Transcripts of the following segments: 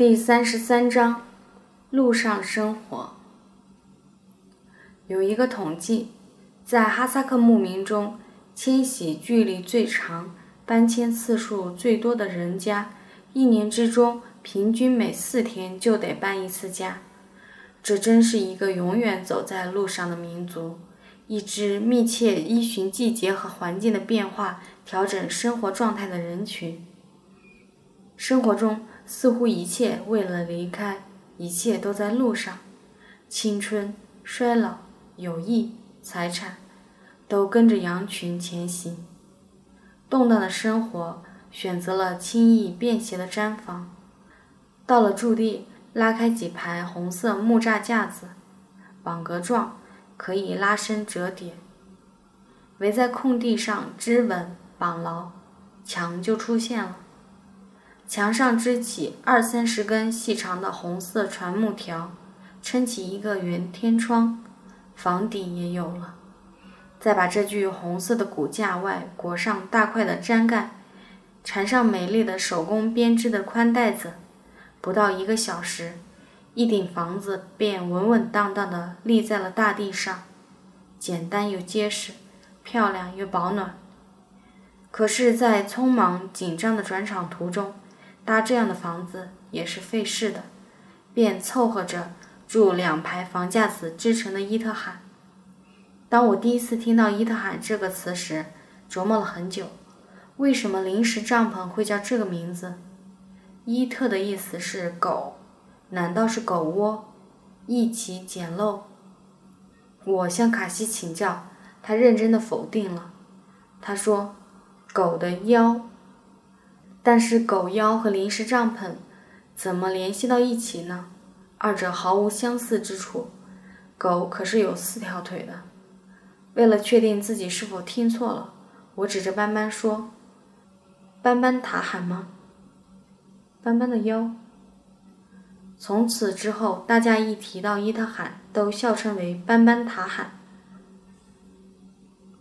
第三十三章，路上生活。有一个统计，在哈萨克牧民中，迁徙距离最长、搬迁次数最多的人家，一年之中平均每四天就得搬一次家。这真是一个永远走在路上的民族，一支密切依循季节和环境的变化调整生活状态的人群。生活中。似乎一切为了离开，一切都在路上。青春、衰老、友谊、财产，都跟着羊群前行。动荡的生活选择了轻易便携的毡房。到了驻地，拉开几排红色木栅架子，网格状，可以拉伸折叠，围在空地上支稳绑牢，墙就出现了。墙上支起二三十根细长的红色船木条，撑起一个圆天窗，房顶也有了。再把这具红色的骨架外裹上大块的毡盖，缠上美丽的手工编织的宽带子，不到一个小时，一顶房子便稳稳当当地立在了大地上，简单又结实，漂亮又保暖。可是，在匆忙紧张的转场途中，搭这样的房子也是费事的，便凑合着住两排房架子织成的伊特罕。当我第一次听到“伊特罕”这个词时，琢磨了很久，为什么临时帐篷会叫这个名字？伊特的意思是狗，难道是狗窝？一起简陋。我向卡西请教，他认真的否定了。他说：“狗的腰。”但是狗腰和临时帐篷怎么联系到一起呢？二者毫无相似之处。狗可是有四条腿的。为了确定自己是否听错了，我指着斑斑说：“斑斑塔喊吗？”斑斑的腰。从此之后，大家一提到伊特罕，都笑称为斑斑塔罕。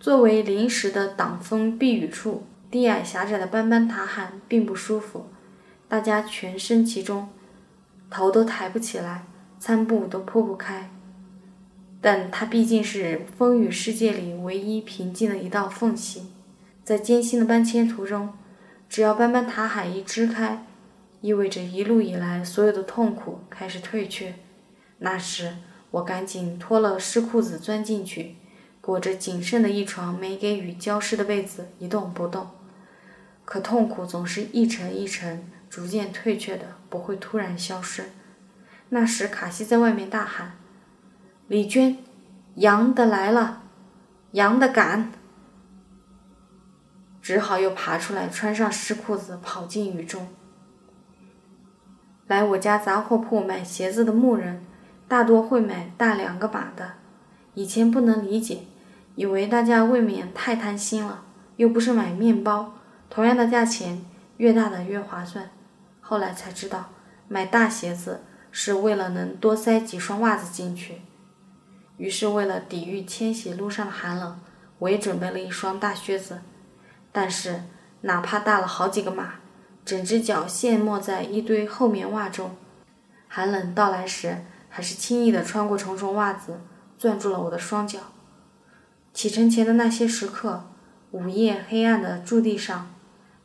作为临时的挡风避雨处。低矮狭窄的斑斑塔罕并不舒服，大家全身其中，头都抬不起来，餐布都铺不开。但它毕竟是风雨世界里唯一平静的一道缝隙，在艰辛的搬迁途中，只要斑斑塔海一支开，意味着一路以来所有的痛苦开始退却。那时，我赶紧脱了湿裤子钻进去，裹着仅剩的一床没给雨浇湿的被子，一动不动。可痛苦总是一层一层逐渐退却的，不会突然消失。那时，卡西在外面大喊：“李娟，羊的来了，羊的赶！”只好又爬出来，穿上湿裤子，跑进雨中。来我家杂货铺买鞋子的牧人，大多会买大两个码的。以前不能理解，以为大家未免太贪心了，又不是买面包。同样的价钱，越大的越划算。后来才知道，买大鞋子是为了能多塞几双袜子进去。于是，为了抵御迁徙路上的寒冷，我也准备了一双大靴子。但是，哪怕大了好几个码，整只脚陷没在一堆厚棉袜中，寒冷到来时，还是轻易地穿过重重袜子，攥住了我的双脚。启程前的那些时刻，午夜黑暗的驻地上。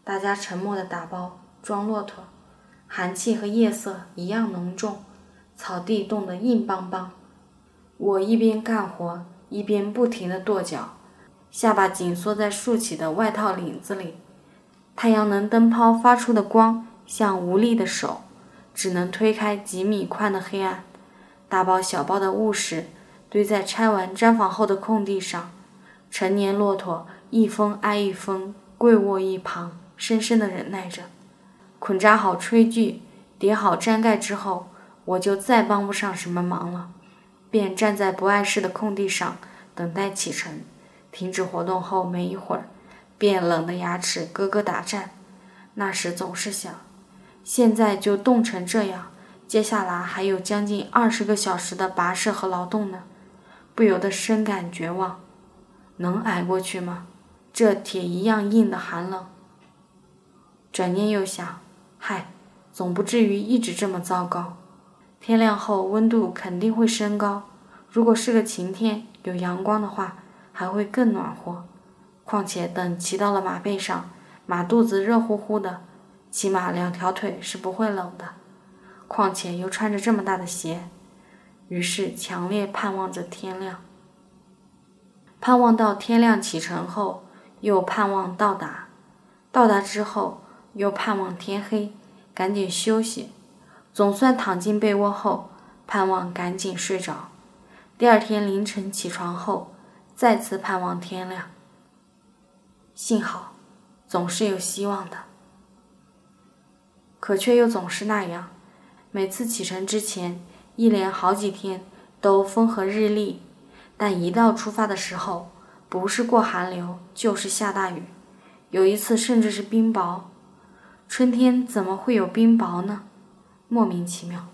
大家沉默地打包装骆驼，寒气和夜色一样浓重，草地冻得硬邦邦。我一边干活，一边不停地跺脚，下巴紧缩在竖起的外套领子里。太阳能灯泡发出的光像无力的手，只能推开几米宽的黑暗。大包小包的物事堆在拆完毡房后的空地上，成年骆驼一峰挨一峰跪卧一旁。深深的忍耐着，捆扎好炊具，叠好毡盖之后，我就再帮不上什么忙了，便站在不碍事的空地上等待启程。停止活动后没一会儿，便冷得牙齿咯咯打颤。那时总是想，现在就冻成这样，接下来还有将近二十个小时的跋涉和劳动呢，不由得深感绝望。能挨过去吗？这铁一样硬的寒冷。转念又想，嗨，总不至于一直这么糟糕。天亮后温度肯定会升高，如果是个晴天有阳光的话，还会更暖和。况且等骑到了马背上，马肚子热乎乎的，起码两条腿是不会冷的。况且又穿着这么大的鞋，于是强烈盼望着天亮。盼望到天亮启程后，又盼望到达。到达之后，又盼望天黑，赶紧休息。总算躺进被窝后，盼望赶紧睡着。第二天凌晨起床后，再次盼望天亮。幸好，总是有希望的。可却又总是那样，每次启程之前，一连好几天都风和日丽，但一到出发的时候，不是过寒流，就是下大雨。有一次甚至是冰雹，春天怎么会有冰雹呢？莫名其妙。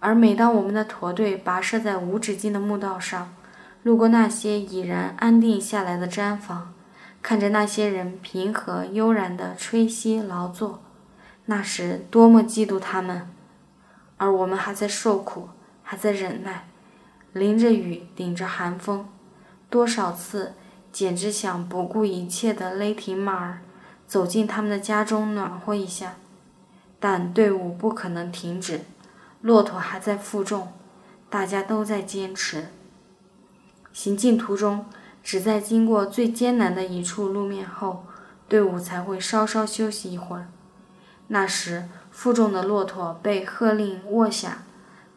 而每当我们的驼队跋涉在无止境的墓道上，路过那些已然安定下来的毡房，看着那些人平和悠然地吹息劳作，那时多么嫉妒他们！而我们还在受苦，还在忍耐，淋着雨，顶着寒风，多少次。简直想不顾一切地勒停马儿，走进他们的家中暖和一下，但队伍不可能停止，骆驼还在负重，大家都在坚持。行进途中，只在经过最艰难的一处路面后，队伍才会稍稍休息一会儿。那时，负重的骆驼被喝令卧下，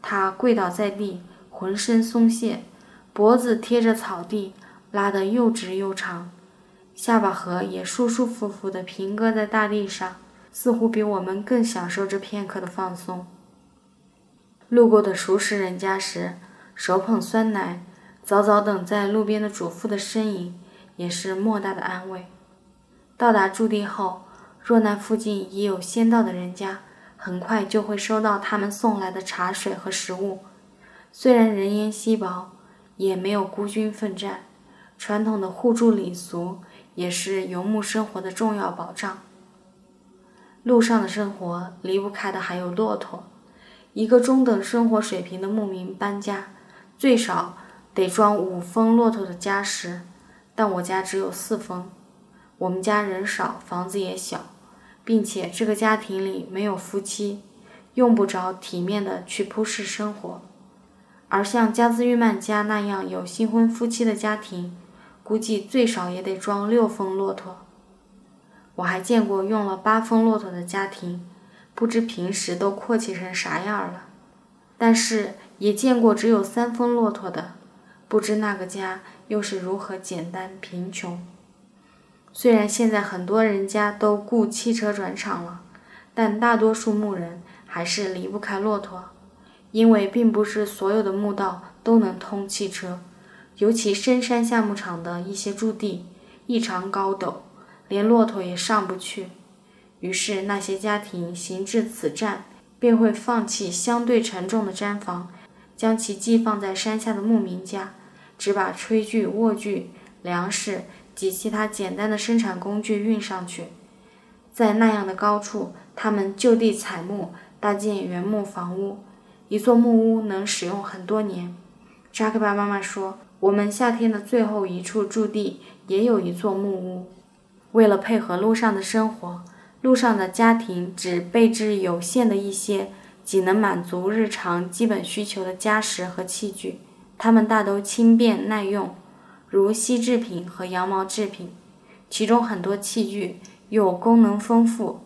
他跪倒在地，浑身松懈，脖子贴着草地。拉得又直又长，下巴颌也舒舒服服地平搁在大地上，似乎比我们更享受这片刻的放松。路过的熟识人家时，手捧酸奶，早早等在路边的主妇的身影，也是莫大的安慰。到达驻地后，若那附近已有先到的人家，很快就会收到他们送来的茶水和食物。虽然人烟稀薄，也没有孤军奋战。传统的互助礼俗也是游牧生活的重要保障。路上的生活离不开的还有骆驼。一个中等生活水平的牧民搬家，最少得装五峰骆驼的家什，但我家只有四峰。我们家人少，房子也小，并且这个家庭里没有夫妻，用不着体面的去铺饰生活。而像加兹玉曼家那样有新婚夫妻的家庭，估计最少也得装六峰骆驼。我还见过用了八峰骆驼的家庭，不知平时都阔气成啥样了。但是也见过只有三峰骆驼的，不知那个家又是如何简单贫穷。虽然现在很多人家都雇汽车转场了，但大多数牧人还是离不开骆驼，因为并不是所有的墓道都能通汽车。尤其深山下牧场的一些驻地异常高陡，连骆驼也上不去。于是那些家庭行至此站，便会放弃相对沉重的毡房，将其寄放在山下的牧民家，只把炊具、卧具、粮食及其他简单的生产工具运上去。在那样的高处，他们就地采木，搭建原木房屋。一座木屋能使用很多年。扎克巴妈妈说。我们夏天的最后一处驻地也有一座木屋。为了配合路上的生活，路上的家庭只备置有限的一些仅能满足日常基本需求的家什和器具。它们大都轻便耐用，如锡制品和羊毛制品。其中很多器具又功能丰富，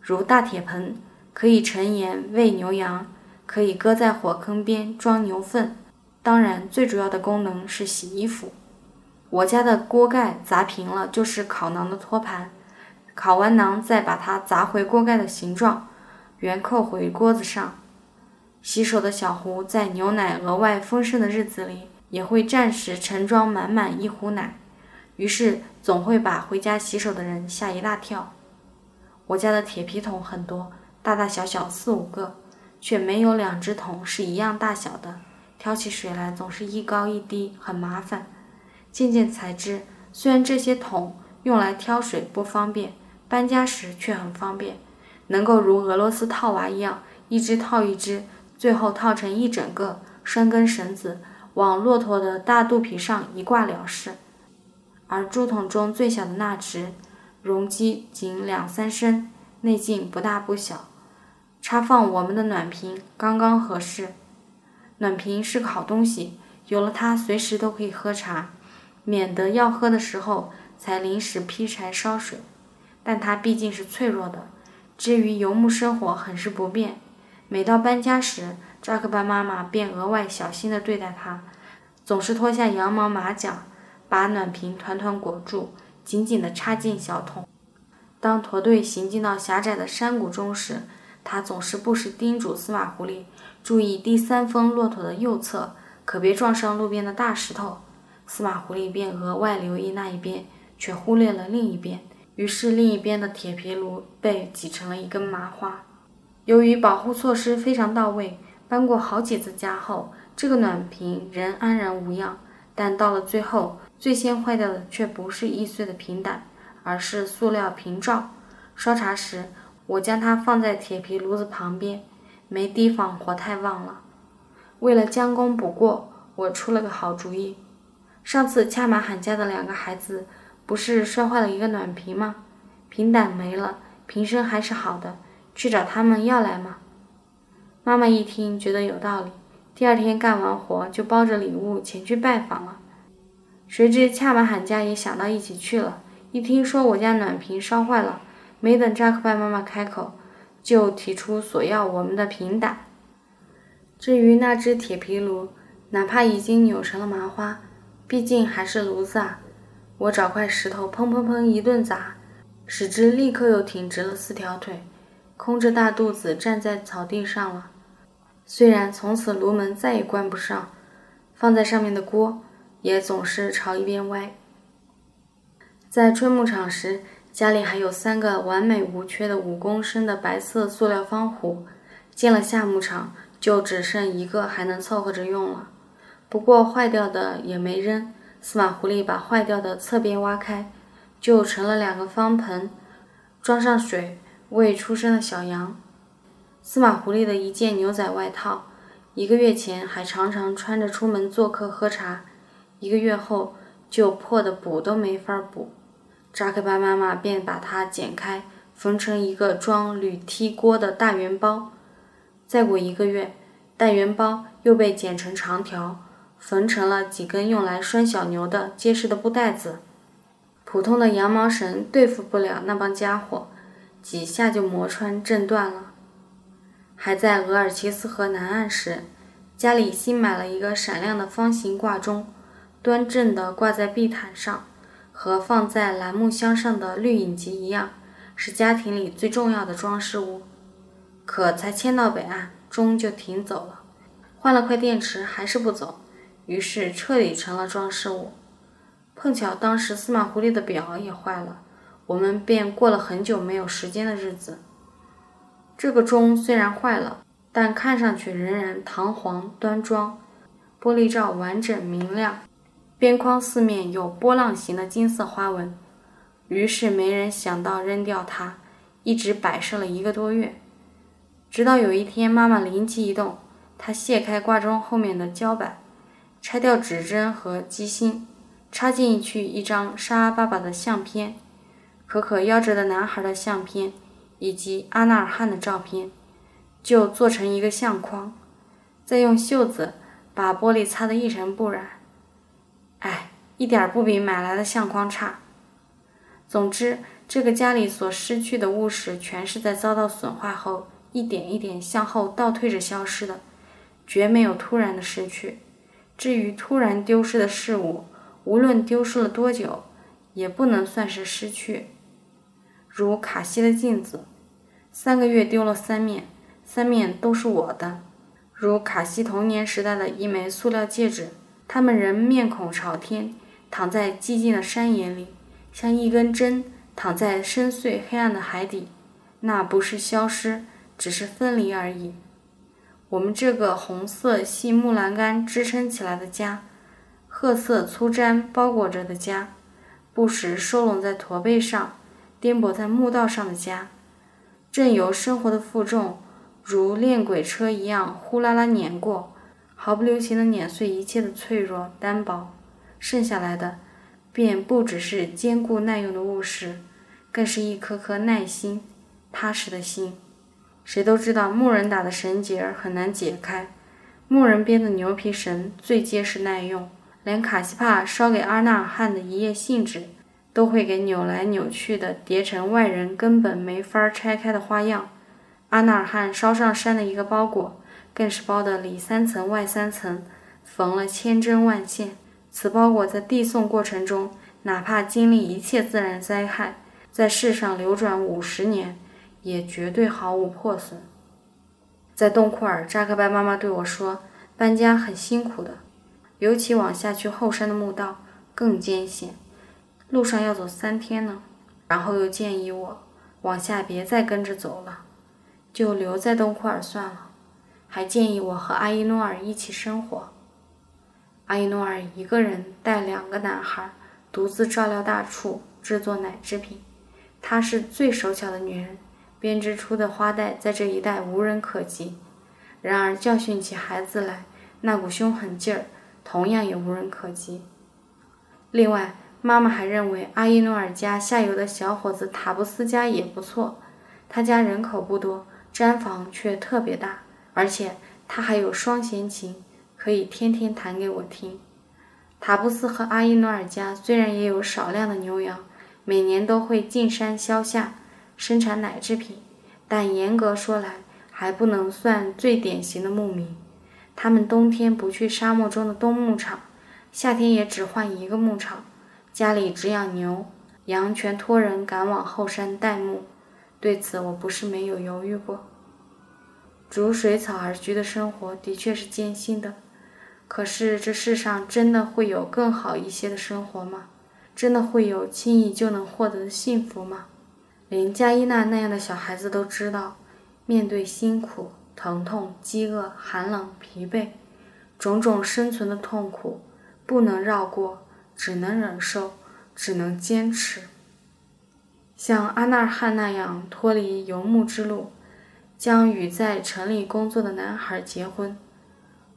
如大铁盆，可以盛盐喂牛羊，可以搁在火坑边装牛粪。当然，最主要的功能是洗衣服。我家的锅盖砸平了，就是烤馕的托盘。烤完馕，再把它砸回锅盖的形状，圆扣回锅子上。洗手的小壶，在牛奶额外丰盛的日子里，也会暂时盛装满满一壶奶，于是总会把回家洗手的人吓一大跳。我家的铁皮桶很多，大大小小四五个，却没有两只桶是一样大小的。挑起水来总是一高一低，很麻烦。渐渐才知，虽然这些桶用来挑水不方便，搬家时却很方便。能够如俄罗斯套娃一样，一只套一只，最后套成一整个，拴根绳子往骆驼的大肚皮上一挂了事。而竹筒中最小的那只，容积仅两三升，内径不大不小，插放我们的暖瓶刚刚合适。暖瓶是个好东西，有了它，随时都可以喝茶，免得要喝的时候才临时劈柴烧水。但它毕竟是脆弱的，至于游牧生活很是不便。每到搬家时，扎克班妈妈便额外小心地对待它，总是脱下羊毛马甲，把暖瓶团团裹住，紧紧地插进小桶。当驼队行进到狭窄的山谷中时，他总是不时叮嘱司马狐狸注意第三峰骆驼的右侧，可别撞上路边的大石头。司马狐狸便额外留意那一边，却忽略了另一边。于是另一边的铁皮炉被挤成了一根麻花。由于保护措施非常到位，搬过好几次家后，这个暖瓶仍安然无恙。但到了最后，最先坏掉的却不是易碎的瓶胆，而是塑料瓶罩。烧茶时，我将它放在铁皮炉子旁边，没提防火太旺了。为了将功补过，我出了个好主意。上次恰马罕家的两个孩子不是摔坏了一个暖瓶吗？瓶胆没了，瓶身还是好的，去找他们要来吗？妈妈一听，觉得有道理。第二天干完活，就包着礼物前去拜访了。谁知恰马罕家也想到一起去了。一听说我家暖瓶烧坏了，没等扎克拜妈妈开口，就提出索要我们的平胆。至于那只铁皮炉，哪怕已经扭成了麻花，毕竟还是炉子啊！我找块石头，砰砰砰一顿砸，使之立刻又挺直了四条腿，空着大肚子站在草地上了。虽然从此炉门再也关不上，放在上面的锅也总是朝一边歪。在春牧场时，家里还有三个完美无缺的五公升的白色塑料方壶，进了夏牧场就只剩一个还能凑合着用了。不过坏掉的也没扔，司马狐狸把坏掉的侧边挖开，就成了两个方盆，装上水喂出生的小羊。司马狐狸的一件牛仔外套，一个月前还常常穿着出门做客喝茶，一个月后就破的补都没法补。扎克巴妈妈便把它剪开，缝成一个装铝梯锅的大圆包。再过一个月，大圆包又被剪成长条，缝成了几根用来拴小牛的结实的布袋子。普通的羊毛绳对付不了那帮家伙，几下就磨穿震断了。还在额尔齐斯河南岸时，家里新买了一个闪亮的方形挂钟，端正地挂在地毯上，和放在栏木箱上的绿影集一样，是家庭里最重要的装饰物。可才迁到北岸，钟就停走了，换了块电池还是不走，于是彻底成了装饰物。碰巧当时司马狐狸的表也坏了，我们便过了很久没有时间的日子。这个钟虽然坏了，但看上去仍然堂皇端庄，玻璃罩完整明亮，边框四面有波浪形的金色花纹。于是没人想到扔掉它，一直摆设了一个多月，直到有一天妈妈灵机一动，她卸开挂钟后面的胶板，拆掉指针和机芯，插进去一张沙爸爸的相片，可可夭折的男孩的相片。以及阿纳尔汗的照片，就做成一个相框，再用袖子把玻璃擦得一尘不染。哎，一点不比买来的相框差。总之，这个家里所失去的物事，全是在遭到损坏后一点一点向后倒退着消失的，绝没有突然的失去。至于突然丢失的事物，无论丢失了多久，也不能算是失去。如卡西的镜子。三个月丢了三面，三面都是我的。如卡西童年时代的一枚塑料戒指，他们仍面孔朝天，躺在寂静的山岩里，像一根针躺在深邃黑暗的海底。那不是消失，只是分离而已。我们这个红色细木栏杆支撑起来的家，褐色粗毡包裹着的家，不时收拢在驼背上，颠簸在墓道上的家。正由生活的负重如练轨车一样呼啦啦碾过，毫不留情地碾碎一切的脆弱单薄，剩下来的便不只是坚固耐用的物实，更是一颗颗耐心、踏实的心。谁都知道木人打的绳结很难解开，木人编的牛皮绳最结实耐用。连卡西帕烧给阿纳尔汗的一页信纸，都会给扭来扭去的叠成外人根本没法拆开的花样。阿纳尔汗捎上山的一个包裹，更是包的里三层外三层，缝了千针万线。此包裹在递送过程中，哪怕经历一切自然灾害，在世上流转五十年。也绝对毫无破损。在东库尔，扎克拜妈妈对我说：“搬家很辛苦的，尤其往下去后山的墓道更艰险，路上要走三天呢。”然后又建议我往下别再跟着走了，就留在东库尔算了。还建议我和阿依诺尔一起生活。阿依诺尔一个人带两个男孩，独自照料大畜，制作奶制品。她是最手巧的女人。编织出的花带在这一带无人可及，然而教训起孩子来，那股凶狠劲儿同样也无人可及。另外，妈妈还认为阿依诺尔家下游的小伙子塔布斯家也不错，他家人口不多，毡房却特别大，而且他还有双弦琴，可以天天弹给我听。塔布斯和阿依努尔家虽然也有少量的牛羊，每年都会进山销夏。生产奶制品，但严格说来，还不能算最典型的牧民。他们冬天不去沙漠中的冬牧场，夏天也只换一个牧场。家里只养牛羊，全托人赶往后山代牧。对此，我不是没有犹豫过。逐水草而居的生活的确是艰辛的，可是这世上真的会有更好一些的生活吗？真的会有轻易就能获得的幸福吗？连加伊娜那样的小孩子都知道，面对辛苦、疼痛、饥饿、寒冷、疲惫，种种生存的痛苦，不能绕过，只能忍受，只能坚持。像阿纳尔汗那样脱离游牧之路，将与在城里工作的男孩结婚，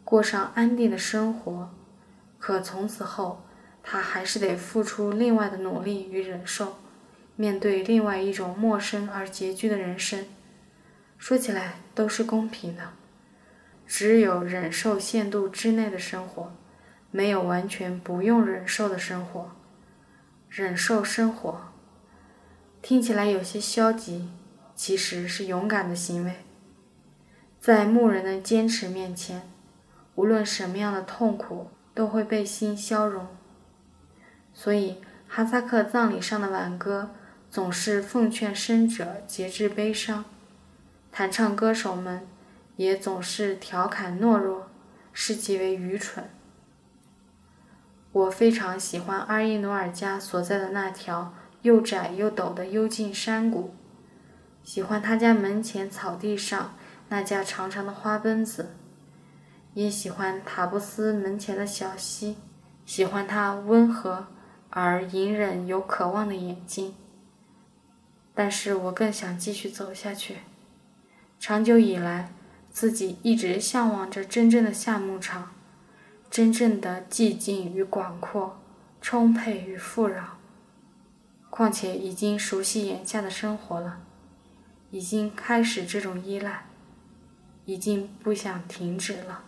过上安定的生活，可从此后，他还是得付出另外的努力与忍受。面对另外一种陌生而拮据的人生，说起来都是公平的。只有忍受限度之内的生活，没有完全不用忍受的生活。忍受生活，听起来有些消极，其实是勇敢的行为。在牧人的坚持面前，无论什么样的痛苦都会被心消融。所以，哈萨克葬礼上的挽歌。总是奉劝生者节制悲伤，弹唱歌手们也总是调侃懦弱，视其为愚蠢。我非常喜欢阿依努尔家所在的那条又窄又陡的幽静山谷，喜欢他家门前草地上那架长长的花奔子，也喜欢塔布斯门前的小溪，喜欢他温和而隐忍又渴望的眼睛。但是我更想继续走下去。长久以来，自己一直向往着真正的夏牧场，真正的寂静与广阔，充沛与富饶。况且已经熟悉眼下的生活了，已经开始这种依赖，已经不想停止了。